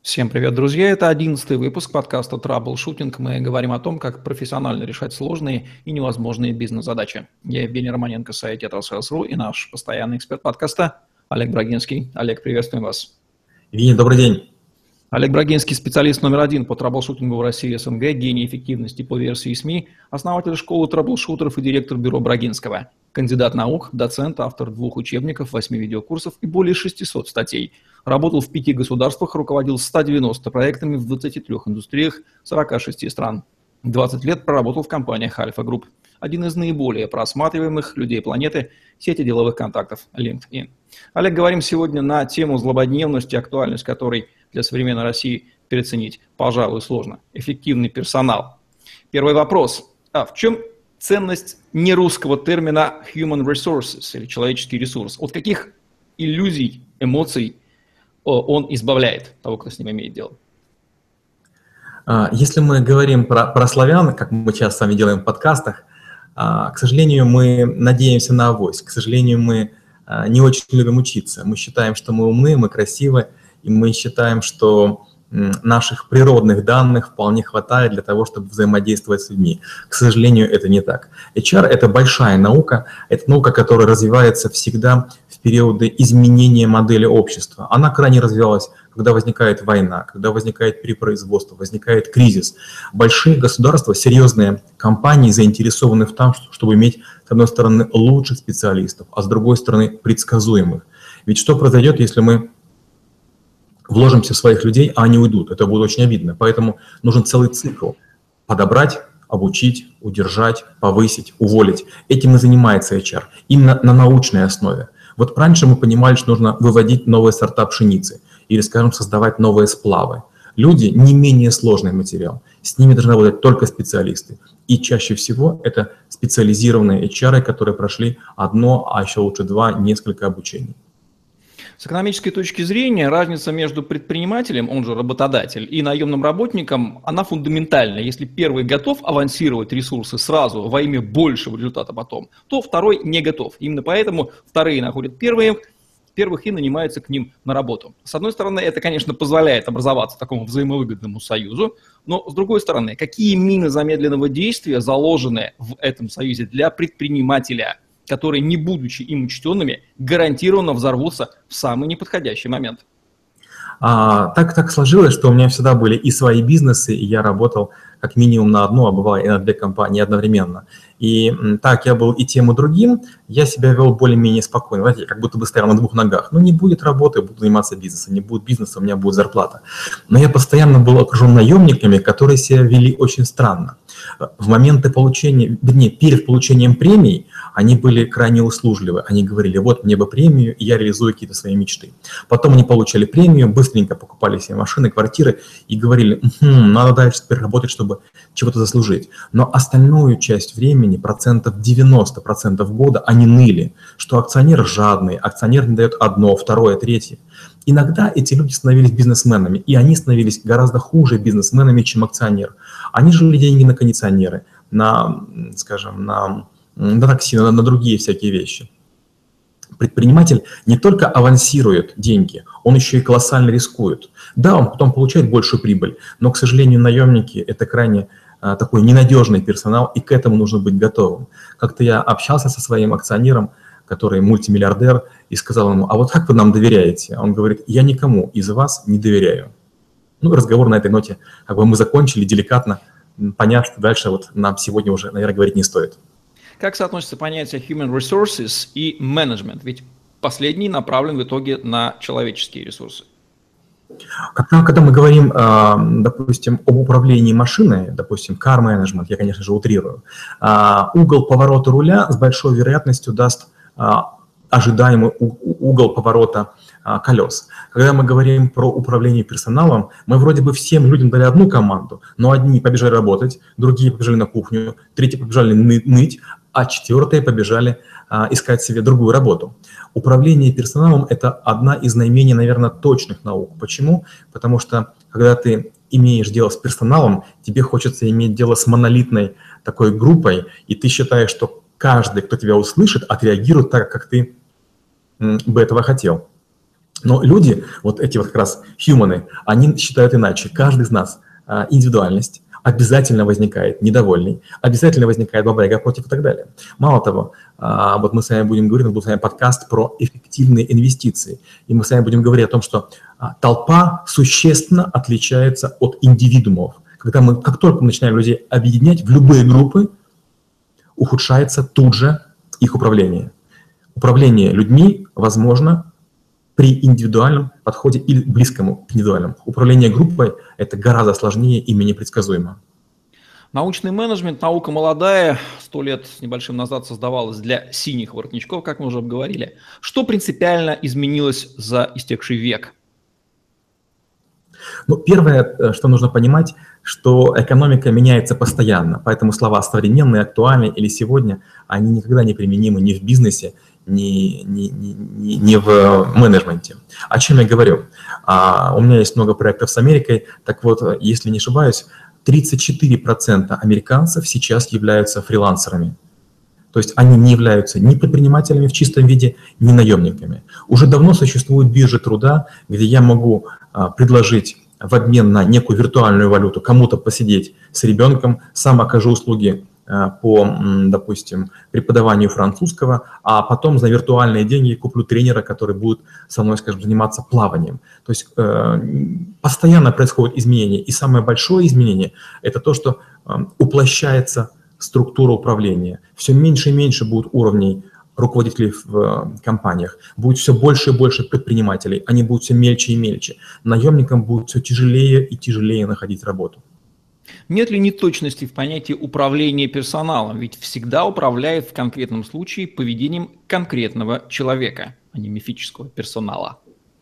Всем привет, друзья! Это одиннадцатый выпуск подкаста «Траблшутинг». Мы говорим о том, как профессионально решать сложные и невозможные бизнес-задачи. Я Евгений Романенко, сайт «Tetrasales.ru» и наш постоянный эксперт подкаста Олег Брагинский. Олег, приветствуем вас. Евгений, добрый день. Олег Брагинский, специалист номер один по траблшутингу в России СНГ, гений эффективности по версии СМИ, основатель школы траблшутеров и директор бюро Брагинского, кандидат наук, доцент, автор двух учебников, восьми видеокурсов и более 600 статей – Работал в пяти государствах, руководил 190 проектами в 23 индустриях 46 стран. 20 лет проработал в компаниях Альфа Групп. Один из наиболее просматриваемых людей планеты – сети деловых контактов LinkedIn. Олег, говорим сегодня на тему злободневности, актуальность которой для современной России переоценить, пожалуй, сложно. Эффективный персонал. Первый вопрос. А в чем ценность нерусского термина human resources или человеческий ресурс? От каких иллюзий, эмоций он избавляет того, кто с ним имеет дело. А, если мы говорим про, про славян, как мы сейчас с вами делаем в подкастах, а, к сожалению, мы надеемся на авось. К сожалению, мы а, не очень любим учиться. Мы считаем, что мы умны, мы красивы, и мы считаем, что наших природных данных вполне хватает для того, чтобы взаимодействовать с людьми. К сожалению, это не так. HR – это большая наука, это наука, которая развивается всегда периоды изменения модели общества. Она крайне развивалась, когда возникает война, когда возникает перепроизводство, возникает кризис. Большие государства, серьезные компании заинтересованы в том, чтобы иметь, с одной стороны, лучших специалистов, а с другой стороны, предсказуемых. Ведь что произойдет, если мы вложимся в своих людей, а они уйдут. Это будет очень обидно. Поэтому нужен целый цикл. Подобрать, обучить, удержать, повысить, уволить. Этим и занимается HR. Именно на научной основе. Вот раньше мы понимали, что нужно выводить новые сорта пшеницы или, скажем, создавать новые сплавы. Люди не менее сложный материал. С ними должны работать только специалисты. И чаще всего это специализированные HR, которые прошли одно, а еще лучше два, несколько обучений. С экономической точки зрения разница между предпринимателем, он же работодатель, и наемным работником, она фундаментальна. Если первый готов авансировать ресурсы сразу во имя большего результата потом, то второй не готов. Именно поэтому вторые находят первые, первых и нанимаются к ним на работу. С одной стороны, это, конечно, позволяет образоваться такому взаимовыгодному союзу, но с другой стороны, какие мины замедленного действия заложены в этом союзе для предпринимателя – которые, не будучи им учтенными, гарантированно взорвутся в самый неподходящий момент. А, так, так сложилось, что у меня всегда были и свои бизнесы, и я работал как минимум на одну, а бывало и на две компании одновременно. И так я был и тем, и другим, я себя вел более-менее спокойно. Знаете, как будто бы стоял на двух ногах. Ну, не будет работы, буду заниматься бизнесом, не будет бизнеса, у меня будет зарплата. Но я постоянно был окружен наемниками, которые себя вели очень странно. В моменты получения, вернее, перед получением премий они были крайне услужливы. Они говорили, вот мне бы премию, и я реализую какие-то свои мечты. Потом они получали премию, быстренько покупали себе машины, квартиры и говорили, угу, надо дальше теперь работать, чтобы чего-то заслужить. Но остальную часть времени, процентов 90 процентов года, они ныли, что акционер жадный, акционер не дает одно, второе, третье. Иногда эти люди становились бизнесменами, и они становились гораздо хуже бизнесменами, чем акционер. Они жили деньги на кондиционеры, на, скажем, на на такси, на, на другие всякие вещи. Предприниматель не только авансирует деньги, он еще и колоссально рискует. Да, он потом получает большую прибыль, но, к сожалению, наемники – это крайне а, такой ненадежный персонал, и к этому нужно быть готовым. Как-то я общался со своим акционером, который мультимиллиардер, и сказал ему, а вот как вы нам доверяете? Он говорит, я никому из вас не доверяю. Ну, разговор на этой ноте, как бы мы закончили деликатно, поняв, что дальше вот нам сегодня уже, наверное, говорить не стоит. Как соотносится понятие human resources и management? Ведь последний направлен в итоге на человеческие ресурсы. Когда, когда мы говорим, а, допустим, об управлении машиной, допустим, car management, я, конечно же, утрирую, а, угол поворота руля с большой вероятностью даст а, ожидаемый угол поворота колес. Когда мы говорим про управление персоналом, мы вроде бы всем людям дали одну команду, но одни побежали работать, другие побежали на кухню, третьи побежали ныть, а четвертые побежали а, искать себе другую работу. Управление персоналом – это одна из наименее, наверное, точных наук. Почему? Потому что, когда ты имеешь дело с персоналом, тебе хочется иметь дело с монолитной такой группой, и ты считаешь, что каждый, кто тебя услышит, отреагирует так, как ты бы этого хотел. Но люди, вот эти вот как раз хьюманы, они считают иначе. Каждый из нас а, индивидуальность, обязательно возникает недовольный, обязательно возникает баба против и так далее. Мало того, а, вот мы с вами будем говорить, у нас будет с вами подкаст про эффективные инвестиции, и мы с вами будем говорить о том, что а, толпа существенно отличается от индивидуумов. Когда мы, как только мы начинаем людей объединять в любые группы, ухудшается тут же их управление. Управление людьми возможно при индивидуальном подходе или близкому к индивидуальному. Управление группой – это гораздо сложнее и менее предсказуемо. Научный менеджмент, наука молодая, сто лет с небольшим назад создавалась для синих воротничков, как мы уже обговорили. Что принципиально изменилось за истекший век? Ну, первое, э, что нужно понимать, что экономика меняется постоянно, поэтому слова «современные», «актуальные» или «сегодня» они никогда не применимы ни в бизнесе, ни, ни, ни, ни в менеджменте. О чем я говорю? А, у меня есть много проектов с Америкой, так вот, если не ошибаюсь, 34% американцев сейчас являются фрилансерами. То есть они не являются ни предпринимателями в чистом виде, ни наемниками. Уже давно существуют биржи труда, где я могу предложить в обмен на некую виртуальную валюту кому-то посидеть с ребенком, сам окажу услуги а, по, допустим, преподаванию французского, а потом за виртуальные деньги куплю тренера, который будет со мной, скажем, заниматься плаванием. То есть э, постоянно происходят изменения. И самое большое изменение – это то, что э, уплощается структура управления. Все меньше и меньше будет уровней руководителей в э, компаниях, будет все больше и больше предпринимателей, они будут все мельче и мельче. Наемникам будет все тяжелее и тяжелее находить работу. Нет ли неточности в понятии управления персоналом? Ведь всегда управляет в конкретном случае поведением конкретного человека, а не мифического персонала.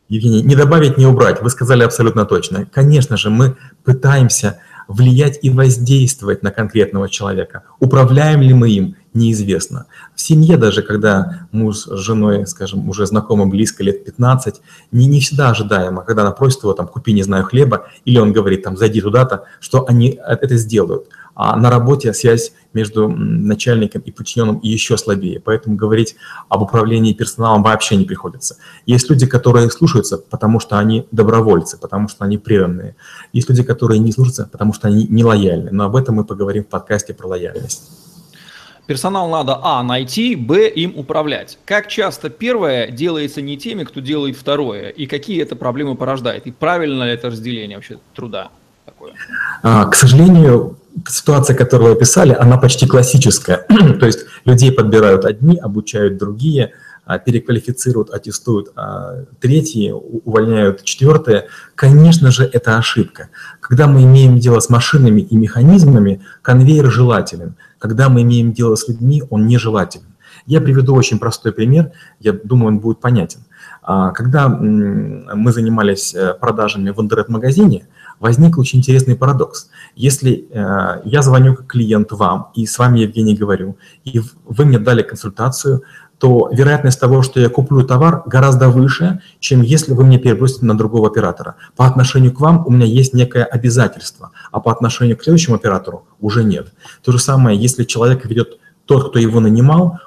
Евгений, не добавить, не убрать. Вы сказали абсолютно точно. Конечно же, мы пытаемся влиять и воздействовать на конкретного человека. Управляем ли мы им, неизвестно. В семье даже, когда муж с женой, скажем, уже знакомы близко лет 15, не, не всегда ожидаемо, когда она просит его там купи, не знаю, хлеба, или он говорит там зайди туда-то, что они это сделают. А на работе связь между начальником и подчиненным еще слабее, поэтому говорить об управлении персоналом вообще не приходится. Есть люди, которые слушаются, потому что они добровольцы, потому что они преданные. Есть люди, которые не слушаются, потому что они не лояльны. Но об этом мы поговорим в подкасте про лояльность. Персонал надо, а, найти, б, им управлять. Как часто первое делается не теми, кто делает второе, и какие это проблемы порождает? И правильно ли это разделение вообще труда такое? А, к сожалению, ситуация, которую вы описали, она почти классическая. То есть людей подбирают одни, обучают другие, переквалифицируют, аттестуют а третьи, увольняют четвертые. Конечно же, это ошибка. Когда мы имеем дело с машинами и механизмами, конвейер желателен – когда мы имеем дело с людьми, он нежелателен. Я приведу очень простой пример, я думаю, он будет понятен. А, когда мы занимались э, продажами в интернет-магазине, возник очень интересный парадокс. Если э, я звоню как клиент вам, и с вами, Евгений, говорю, и вы мне дали консультацию, то вероятность того, что я куплю товар, гораздо выше, чем если вы мне перебросите на другого оператора. По отношению к вам у меня есть некое обязательство, а по отношению к следующему оператору уже нет. То же самое, если человек ведет тот, кто его нанимал,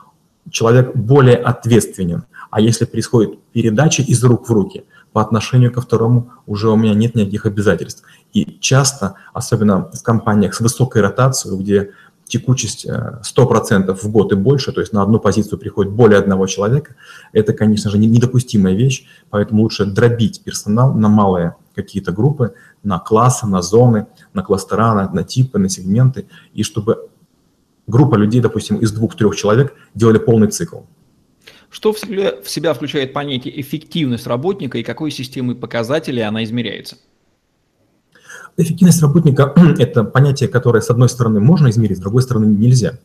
человек более ответственен. А если происходит передача из рук в руки, по отношению ко второму уже у меня нет никаких обязательств. И часто, особенно в компаниях с высокой ротацией, где текучесть 100% э, в год и больше, то есть на одну позицию приходит более одного человека, это, конечно же, недопустимая вещь, поэтому лучше дробить персонал на малые какие-то группы, на классы, на зоны, на кластера, на, на типы, на сегменты, и чтобы группа людей, допустим, из двух-трех человек делали полный цикл. Что в себя включает понятие эффективность работника и какой системой показателей она измеряется? Эффективность работника – это понятие, которое, с одной стороны, можно измерить, с другой стороны, нельзя.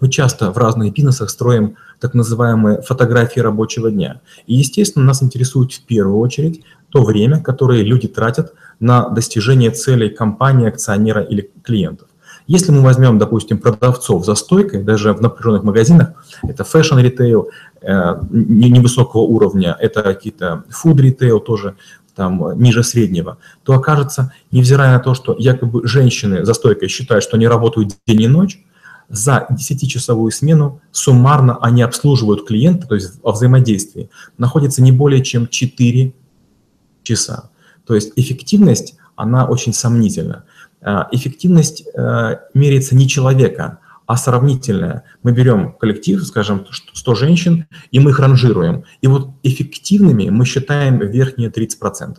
Мы часто в разных бизнесах строим так называемые фотографии рабочего дня. И, естественно, нас интересует в первую очередь то время, которое люди тратят на достижение целей компании, акционера или клиентов. Если мы возьмем, допустим, продавцов за стойкой, даже в напряженных магазинах, это fashion-ритейл невысокого уровня, это какие-то food-ритейл тоже, там, ниже среднего, то окажется, невзирая на то, что якобы женщины за стойкой считают, что они работают день и ночь, за 10-часовую смену суммарно они обслуживают клиента, то есть во взаимодействии, находится не более чем 4 часа. То есть эффективность, она очень сомнительна. А, эффективность э, меряется не человека, а сравнительная. Мы берем коллектив, скажем, 100 женщин, и мы их ранжируем. И вот эффективными мы считаем верхние 30%.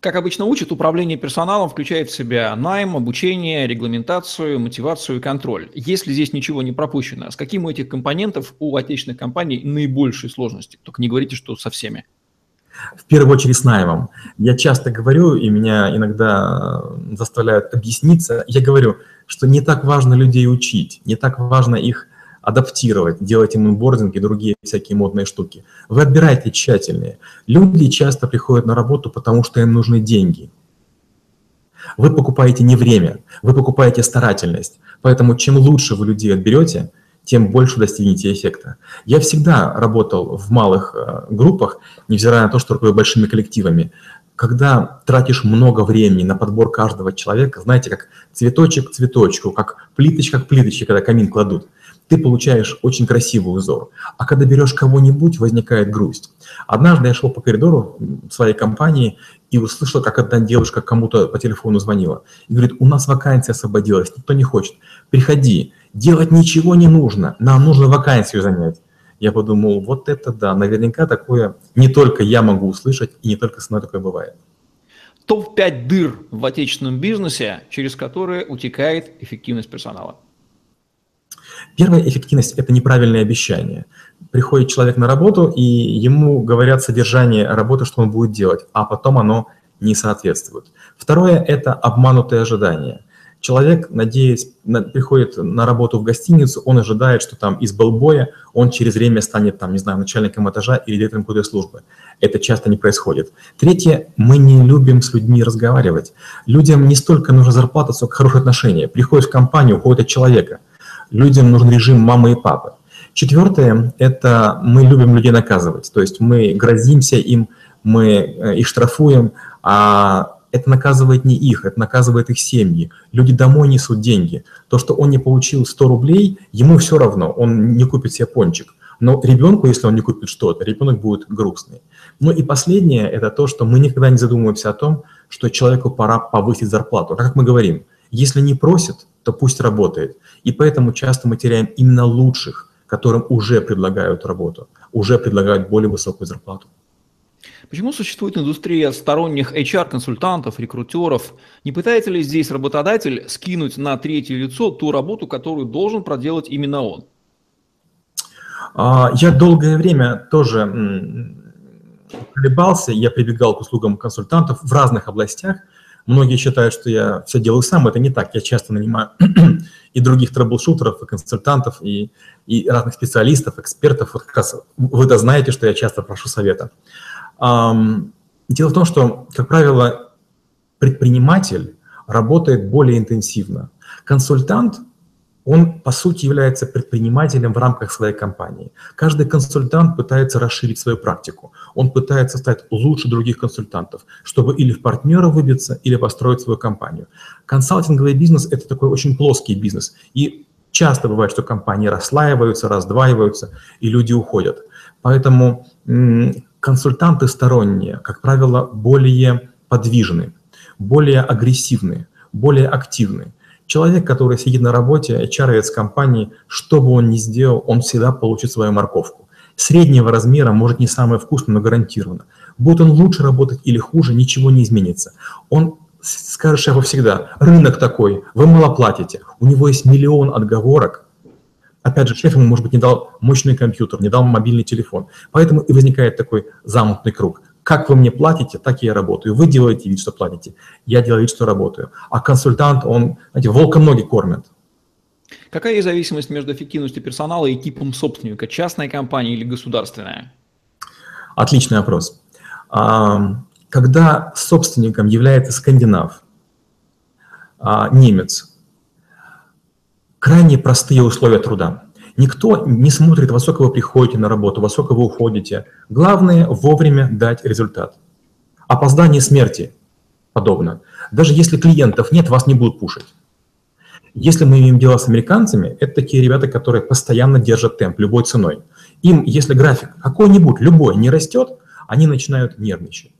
Как обычно учат, управление персоналом включает в себя найм, обучение, регламентацию, мотивацию и контроль. Если здесь ничего не пропущено, с каким у этих компонентов у отечественных компаний наибольшие сложности? Только не говорите, что со всеми. В первую очередь с наймом. Я часто говорю, и меня иногда заставляют объясниться, я говорю, что не так важно людей учить, не так важно их адаптировать, делать им инбординг и другие всякие модные штуки. Вы отбираете тщательнее. Люди часто приходят на работу, потому что им нужны деньги. Вы покупаете не время, вы покупаете старательность. Поэтому чем лучше вы людей отберете, тем больше достигнете эффекта. Я всегда работал в малых э, группах, невзирая на то, что руководил большими коллективами. Когда тратишь много времени на подбор каждого человека, знаете, как цветочек к цветочку, как плиточка к плиточке, когда камин кладут – ты получаешь очень красивый узор. А когда берешь кого-нибудь, возникает грусть. Однажды я шел по коридору своей компании и услышал, как одна девушка кому-то по телефону звонила. И говорит, у нас вакансия освободилась, никто не хочет. Приходи, делать ничего не нужно, нам нужно вакансию занять. Я подумал, вот это да, наверняка такое не только я могу услышать, и не только со мной такое бывает. Топ-5 дыр в отечественном бизнесе, через которые утекает эффективность персонала. Первая эффективность – это неправильное обещание. Приходит человек на работу, и ему говорят содержание работы, что он будет делать, а потом оно не соответствует. Второе – это обманутые ожидания. Человек, надеясь, на, приходит на работу в гостиницу, он ожидает, что там из балбоя он через время станет, там, не знаю, начальником этажа или директором какой-то службы. Это часто не происходит. Третье, мы не любим с людьми разговаривать. Людям не столько нужна зарплата, сколько хорошие отношения. Приходишь в компанию, уходит от человека – людям нужен режим мамы и папы. Четвертое – это мы любим людей наказывать, то есть мы грозимся им, мы э, их штрафуем, а это наказывает не их, это наказывает их семьи. Люди домой несут деньги. То, что он не получил 100 рублей, ему все равно, он не купит себе пончик. Но ребенку, если он не купит что-то, ребенок будет грустный. Ну и последнее – это то, что мы никогда не задумываемся о том, что человеку пора повысить зарплату. Как мы говорим, если не просит, то пусть работает. И поэтому часто мы теряем именно лучших, которым уже предлагают работу, уже предлагают более высокую зарплату. Почему существует индустрия сторонних HR-консультантов, рекрутеров? Не пытается ли здесь работодатель скинуть на третье лицо ту работу, которую должен проделать именно он? А, я долгое время тоже колебался, я прибегал к услугам консультантов в разных областях, Многие считают, что я все делаю сам, это не так. Я часто нанимаю и других трэблшутеров, и консультантов, и, и разных специалистов, экспертов. Вот как раз вы-то знаете, что я часто прошу совета. Дело в том, что, как правило, предприниматель работает более интенсивно. Консультант он, по сути, является предпринимателем в рамках своей компании. Каждый консультант пытается расширить свою практику. Он пытается стать лучше других консультантов, чтобы или в партнера выбиться, или построить свою компанию. Консалтинговый бизнес – это такой очень плоский бизнес. И часто бывает, что компании расслаиваются, раздваиваются, и люди уходят. Поэтому консультанты сторонние, как правило, более подвижны, более агрессивны, более активны. Человек, который сидит на работе, hr компании, что бы он ни сделал, он всегда получит свою морковку. Среднего размера, может не самое вкусное, но гарантированно. Будет он лучше работать или хуже, ничего не изменится. Он скажет шефу всегда, рынок такой, вы мало платите, у него есть миллион отговорок. Опять же, шеф ему, может быть, не дал мощный компьютер, не дал мобильный телефон. Поэтому и возникает такой замкнутый круг. Как вы мне платите, так и я работаю. Вы делаете вид, что платите. Я делаю вид, что работаю. А консультант, он, знаете, волка ноги кормит. Какая есть зависимость между эффективностью персонала и типом собственника? Частная компания или государственная? Отличный вопрос. А, когда собственником является скандинав, а, немец, крайне простые условия труда. Никто не смотрит, во сколько вы приходите на работу, во сколько вы уходите. Главное – вовремя дать результат. Опоздание смерти подобно. Даже если клиентов нет, вас не будут пушить. Если мы имеем дело с американцами, это такие ребята, которые постоянно держат темп любой ценой. Им, если график какой-нибудь, любой, не растет, они начинают нервничать.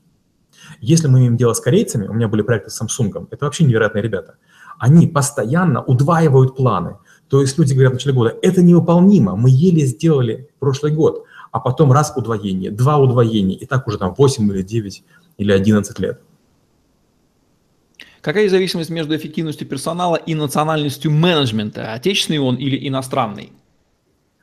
Если мы имеем дело с корейцами, у меня были проекты с Samsung, это вообще невероятные ребята. Они постоянно удваивают планы. То есть люди говорят в начале года, это невыполнимо, мы еле сделали прошлый год, а потом раз удвоение, два удвоения, и так уже там 8 или 9 или 11 лет. Какая зависимость между эффективностью персонала и национальностью менеджмента? Отечественный он или иностранный?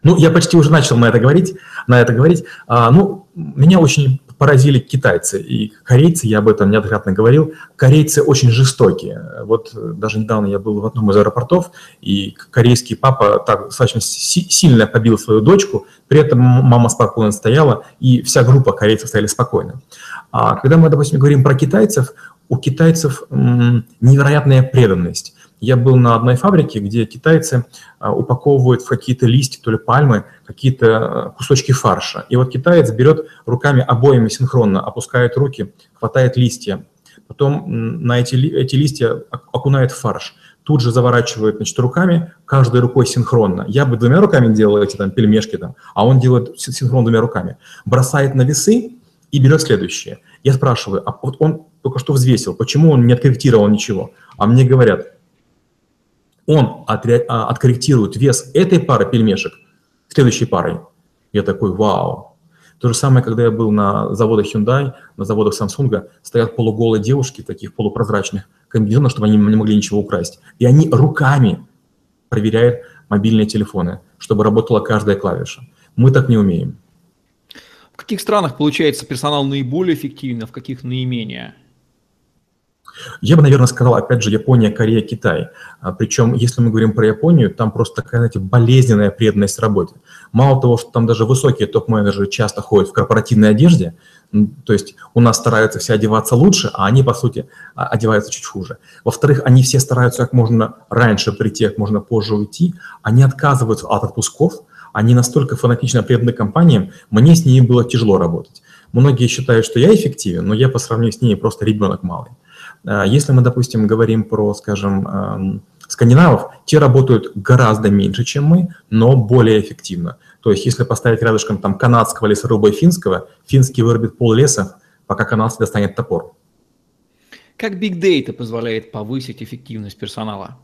Ну, я почти уже начал на это говорить. На это говорить. А, ну, меня очень поразили китайцы и корейцы, я об этом неоднократно говорил. Корейцы очень жестокие. Вот э, даже недавно я был в одном из аэропортов, и корейский папа так достаточно сильно побил свою дочку, при этом мама спокойно стояла, и вся группа корейцев стояли спокойно. А когда мы, допустим, говорим про китайцев, у китайцев невероятная преданность. Я был на одной фабрике, где китайцы а, упаковывают в какие-то листья, то ли пальмы, какие-то а, кусочки фарша. И вот китаец берет руками обоими синхронно, опускает руки, хватает листья, потом на эти, эти листья окунает в фарш, тут же заворачивает значит, руками, каждой рукой синхронно. Я бы двумя руками делал эти там пельмешки, там, а он делает синхронно двумя руками. Бросает на весы и берет следующее. Я спрашиваю, а вот он только что взвесил, почему он не откорректировал ничего? А мне говорят, он отре- а, откорректирует вес этой пары пельмешек следующей парой. Я такой, вау. То же самое, когда я был на заводах Hyundai, на заводах Samsung, стоят полуголые девушки, таких полупрозрачных комбинезонах, чтобы они не могли ничего украсть. И они руками проверяют мобильные телефоны, чтобы работала каждая клавиша. Мы так не умеем. В каких странах получается персонал наиболее эффективно, в каких наименее? Я бы, наверное, сказал, опять же, Япония, Корея, Китай. А, Причем, если мы говорим про Японию, там просто такая, знаете, болезненная преданность работе. Мало того, что там даже высокие топ-менеджеры часто ходят в корпоративной одежде, то есть у нас стараются все одеваться лучше, а они, по сути, а, одеваются чуть хуже. Во-вторых, они все стараются как можно раньше прийти, как можно позже уйти. Они отказываются от отпусков, они настолько фанатично преданы компаниям, мне с ними было тяжело работать. Многие считают, что я эффективен, но я по сравнению с ними просто ребенок малый. А, если мы, допустим, говорим про, скажем, скандинавов, те работают гораздо меньше, чем мы, но более эффективно. То есть если поставить рядышком там канадского лесоруба и финского, финский вырубит пол леса, пока канадский достанет топор. Как Big Data позволяет повысить эффективность персонала?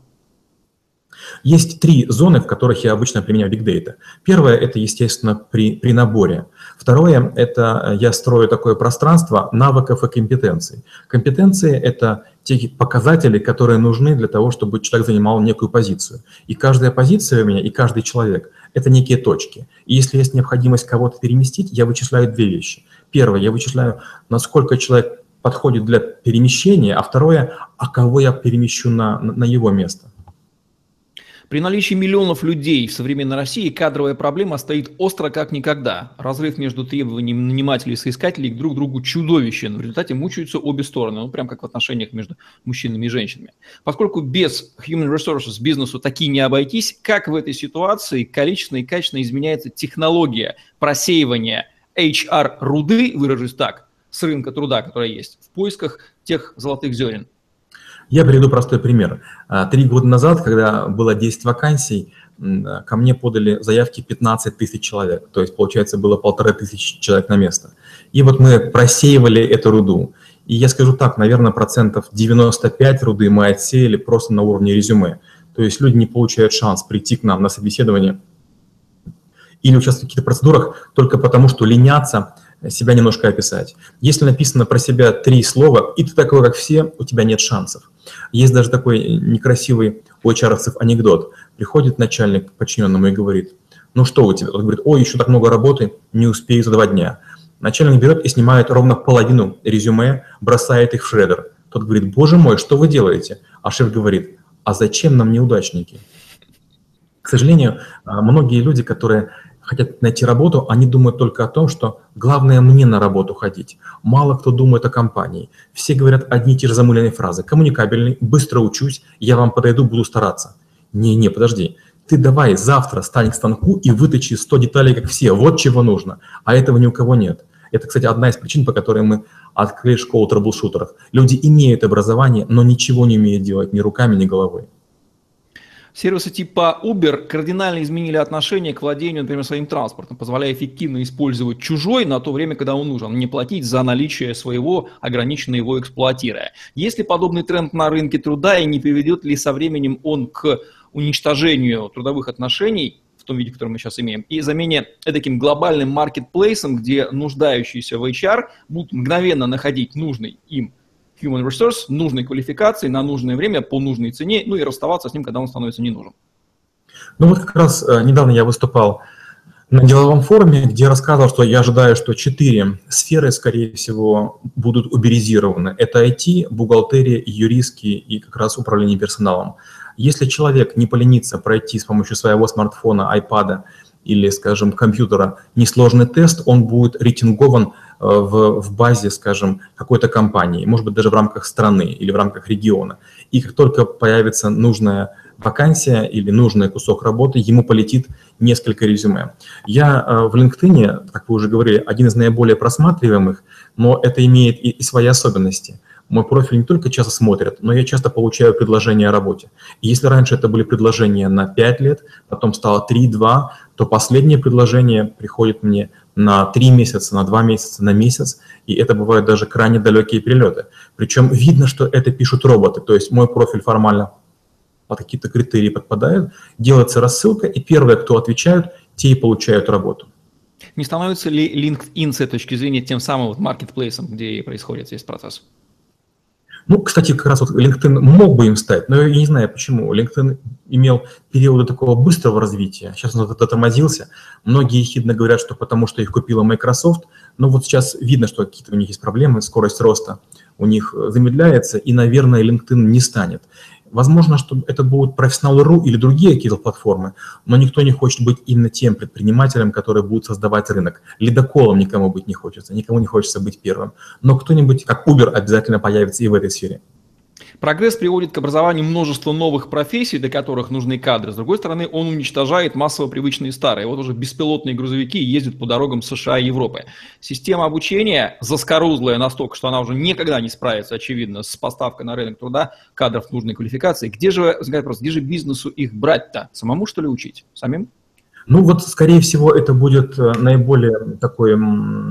Есть три зоны, в которых я обычно применяю Big Data. Первое – это, естественно, при, при наборе. Второе – это э, я строю такое пространство навыков и компетенций. Компетенции – это те показатели, которые нужны для того, чтобы человек занимал некую позицию. И каждая позиция у меня, и каждый человек – это некие точки. И если есть необходимость кого-то переместить, я вычисляю две вещи. Первое – я вычисляю, насколько человек подходит для перемещения, а второе – а кого я перемещу на, на его место. При наличии миллионов людей в современной России кадровая проблема стоит остро как никогда. Разрыв между требованиями нанимателей и соискателей друг к другу чудовищен. В результате мучаются обе стороны, ну прям как в отношениях между мужчинами и женщинами. Поскольку без human resources бизнесу такие не обойтись, как в этой ситуации количественно и качественно изменяется технология просеивания HR-руды, выражусь так, с рынка труда, которая есть, в поисках тех золотых зерен? Я приведу простой пример. А, три года назад, когда было 10 вакансий, ко мне подали заявки 15 тысяч человек, то есть, получается, было полторы тысячи человек на место. И вот мы просеивали эту руду. И я скажу так, наверное, процентов 95 руды мы отсеяли просто на уровне резюме. То есть люди не получают шанс прийти к нам на собеседование или участвовать в каких-то процедурах только потому, что ленятся себя немножко описать. Если написано про себя три слова, и ты такой, как все, у тебя нет шансов. Есть даже такой некрасивый у hr анекдот. Приходит начальник к подчиненному и говорит, ну что у тебя? Он говорит, ой, еще так много работы, не успею за два дня. Начальник берет и снимает ровно половину резюме, бросает их в шредер. Тот говорит, боже мой, что вы делаете? А шеф говорит, а зачем нам неудачники? К сожалению, а, многие люди, которые хотят найти работу, они думают только о том, что главное мне на работу ходить. Мало кто думает о компании. Все говорят одни и те же замыленные фразы. Коммуникабельный, быстро учусь, я вам подойду, буду стараться. Не-не, подожди. Ты давай завтра стань к станку и выточи 100 деталей, как все. Вот чего нужно. А этого ни у кого нет. Это, кстати, одна из причин, по которой мы открыли школу трэблшутеров. Люди имеют образование, но ничего не умеют делать ни руками, ни головой. Сервисы типа Uber кардинально изменили отношение к владению, например, своим транспортом, позволяя эффективно использовать чужой на то время, когда он нужен, не платить за наличие своего, ограниченно его эксплуатируя. Есть ли подобный тренд на рынке труда и не приведет ли со временем он к уничтожению трудовых отношений, в том виде, который мы сейчас имеем, и замене таким глобальным маркетплейсом, где нуждающиеся в HR будут мгновенно находить нужный им human resource нужной квалификации на нужное время по нужной цене, ну и расставаться с ним, когда он становится не нужен. Ну вот как раз э, недавно я выступал на деловом форуме, где рассказывал, что я ожидаю, что четыре сферы, скорее всего, будут уберизированы. Это IT, бухгалтерия, юристки и как раз управление персоналом. Если человек не поленится пройти с помощью своего смартфона, айпада или, скажем, компьютера несложный тест, он будет рейтингован в, в базе, скажем, какой-то компании, может быть, даже в рамках страны или в рамках региона. И как только появится нужная вакансия или нужный кусок работы, ему полетит несколько резюме. Я э, в LinkedIn, как вы уже говорили, один из наиболее просматриваемых, но это имеет и, и свои особенности. Мой профиль не только часто смотрят, но я часто получаю предложения о работе. И если раньше это были предложения на 5 лет, потом стало 3-2, то последнее предложение приходит мне на 3 месяца, на 2 месяца, на месяц, и это бывают даже крайне далекие перелеты. Причем видно, что это пишут роботы, то есть мой профиль формально под какие-то критерии подпадает, делается рассылка, и первые, кто отвечают, те и получают работу. Не становится ли LinkedIn с этой точки зрения тем самым вот маркетплейсом, где происходит весь процесс? Ну, кстати, как раз вот LinkedIn мог бы им стать, но я не знаю почему. LinkedIn имел периоды такого быстрого развития, сейчас он затормозился. Многие ехидно говорят, что потому что их купила Microsoft, но вот сейчас видно, что какие-то у них есть проблемы, скорость роста у них замедляется, и, наверное, LinkedIn не станет. Возможно, что это будут профессионалы.ру или другие какие-то платформы, но никто не хочет быть именно тем предпринимателем, который будет создавать рынок. Ледоколом никому быть не хочется, никому не хочется быть первым. Но кто-нибудь, как Uber, обязательно появится и в этой сфере. Прогресс приводит к образованию множества новых профессий, для которых нужны кадры. С другой стороны, он уничтожает массово привычные старые. Вот уже беспилотные грузовики ездят по дорогам США и Европы. Система обучения заскорузлая настолько, что она уже никогда не справится, очевидно, с поставкой на рынок труда кадров нужной квалификации. Где же, вопрос, где же бизнесу их брать-то? Самому, что ли, учить? Самим? Ну вот, скорее всего, это будет э, наиболее такой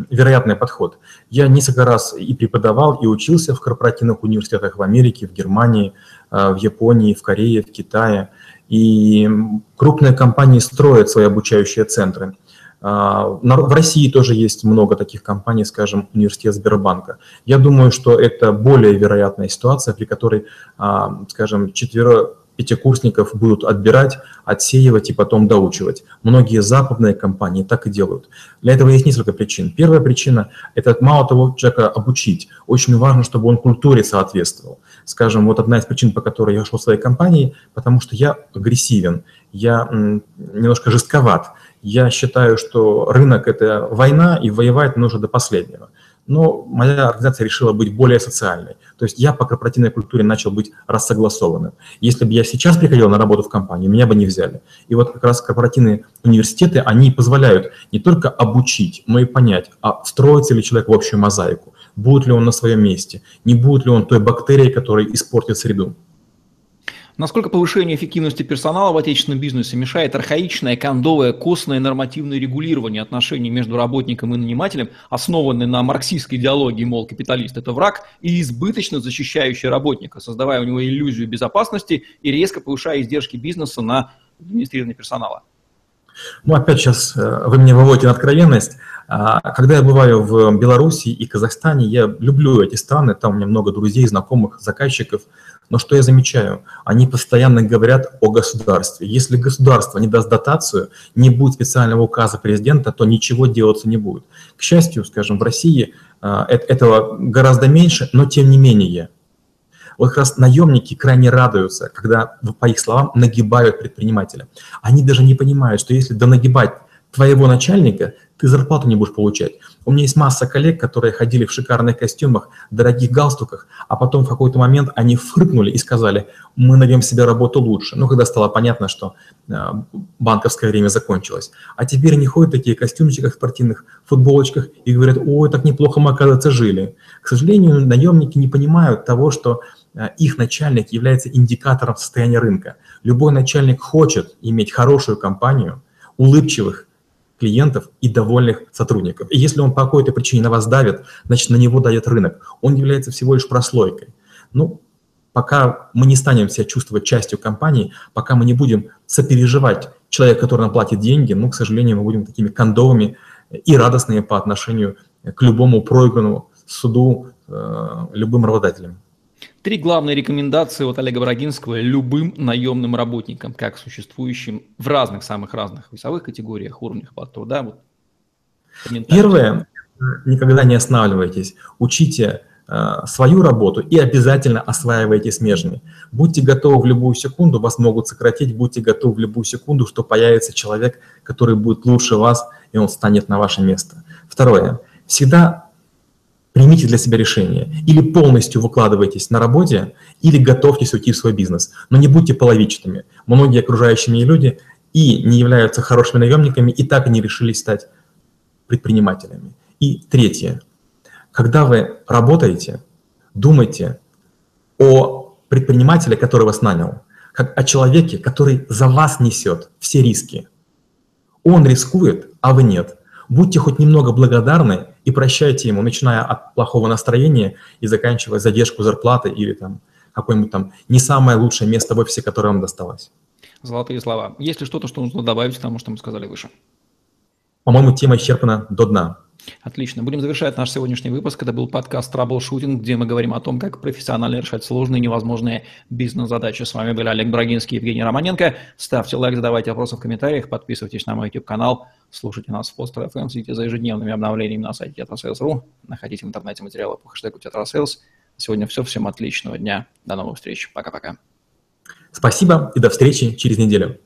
вероятный подход. Я несколько раз и преподавал, и учился в корпоративных университетах в Америке, в Германии, э, в Японии, в Корее, в Китае. И крупные компании строят свои обучающие центры. А, в России тоже есть много таких компаний, скажем, университет Сбербанка. Я думаю, что это более вероятная ситуация, при которой, а, скажем, четверо, пятикурсников будут отбирать, отсеивать и потом доучивать. Многие западные компании так и делают. Для этого есть несколько причин. Первая причина – это мало того человека обучить. Очень важно, чтобы он культуре соответствовал. Скажем, вот одна из причин, по которой я ушел в своей компании, потому что я агрессивен, я немножко жестковат. Я считаю, что рынок – это война, и воевать нужно до последнего но моя организация решила быть более социальной. То есть я по корпоративной культуре начал быть рассогласованным. Если бы я сейчас приходил на работу в компанию, меня бы не взяли. И вот как раз корпоративные университеты, они позволяют не только обучить, но и понять, а строится ли человек в общую мозаику, будет ли он на своем месте, не будет ли он той бактерией, которая испортит среду. Насколько повышение эффективности персонала в отечественном бизнесе мешает архаичное, кондовое, костное нормативное регулирование отношений между работником и нанимателем, основанное на марксистской идеологии, мол, капиталист – это враг, и избыточно защищающий работника, создавая у него иллюзию безопасности и резко повышая издержки бизнеса на администрирование персонала? Ну, опять сейчас э, вы меня выводите на откровенность. А, когда я бываю в Беларуси и Казахстане, я люблю эти страны, там у меня много друзей, знакомых, заказчиков – но что я замечаю? Они постоянно говорят о государстве. Если государство не даст дотацию, не будет специального указа президента, то ничего делаться не будет. К счастью, скажем, в России а, этого гораздо меньше, но тем не менее. Вот как раз наемники крайне радуются, когда, по их словам, нагибают предпринимателя. Они даже не понимают, что если донагибать твоего начальника, ты зарплату не будешь получать. У меня есть масса коллег, которые ходили в шикарных костюмах, дорогих галстуках, а потом в какой-то момент они фыркнули и сказали, мы найдем себе работу лучше. Ну, когда стало понятно, что э, банковское время закончилось. А теперь они ходят в такие костюмчиках спортивных, футболочках и говорят, ой, так неплохо мы, оказывается, жили. К сожалению, наемники не понимают того, что э, их начальник является индикатором состояния рынка. Любой начальник хочет иметь хорошую компанию, улыбчивых клиентов и довольных сотрудников. И если он по какой-то причине на вас давит, значит, на него дает рынок. Он является всего лишь прослойкой. Ну, пока мы не станем себя чувствовать частью компании, пока мы не будем сопереживать человека, который нам платит деньги, ну, к сожалению, мы будем такими кондовыми и радостными по отношению к любому проигранному суду э, любым работодателям. Три главные рекомендации от Олега Брагинского любым наемным работникам, как существующим в разных, самых разных весовых категориях, уровнях плат труда. Вот, Первое, никогда не останавливайтесь, учите э, свою работу и обязательно осваивайте смежные. Будьте готовы в любую секунду, вас могут сократить, будьте готовы в любую секунду, что появится человек, который будет лучше вас, и он станет на ваше место. Второе, всегда примите для себя решение. Или полностью выкладывайтесь на работе, или готовьтесь уйти в свой бизнес. Но не будьте половичными. Многие окружающие меня люди и не являются хорошими наемниками, и так и не решились стать предпринимателями. И третье. Когда вы работаете, думайте о предпринимателе, который вас нанял, как о человеке, который за вас несет все риски. Он рискует, а вы нет. Будьте хоть немного благодарны и прощайте ему, начиная от плохого настроения и заканчивая задержку зарплаты или там какое-нибудь там не самое лучшее место в офисе, которое вам досталось. Золотые слова. Есть ли что-то, что нужно добавить к тому, что мы сказали выше? По-моему, тема исчерпана до дна. Отлично. Будем завершать наш сегодняшний выпуск. Это был подкаст «Траблшутинг», где мы говорим о том, как профессионально решать сложные невозможные бизнес-задачи. С вами были Олег Брагинский и Евгений Романенко. Ставьте лайк, задавайте вопросы в комментариях, подписывайтесь на мой YouTube-канал, слушайте нас в Poster FM, следите за ежедневными обновлениями на сайте tetrasales.ru, находите в интернете материалы по хэштегу tetrasales. Сегодня все. Всем отличного дня. До новых встреч. Пока-пока. Спасибо и до встречи через неделю.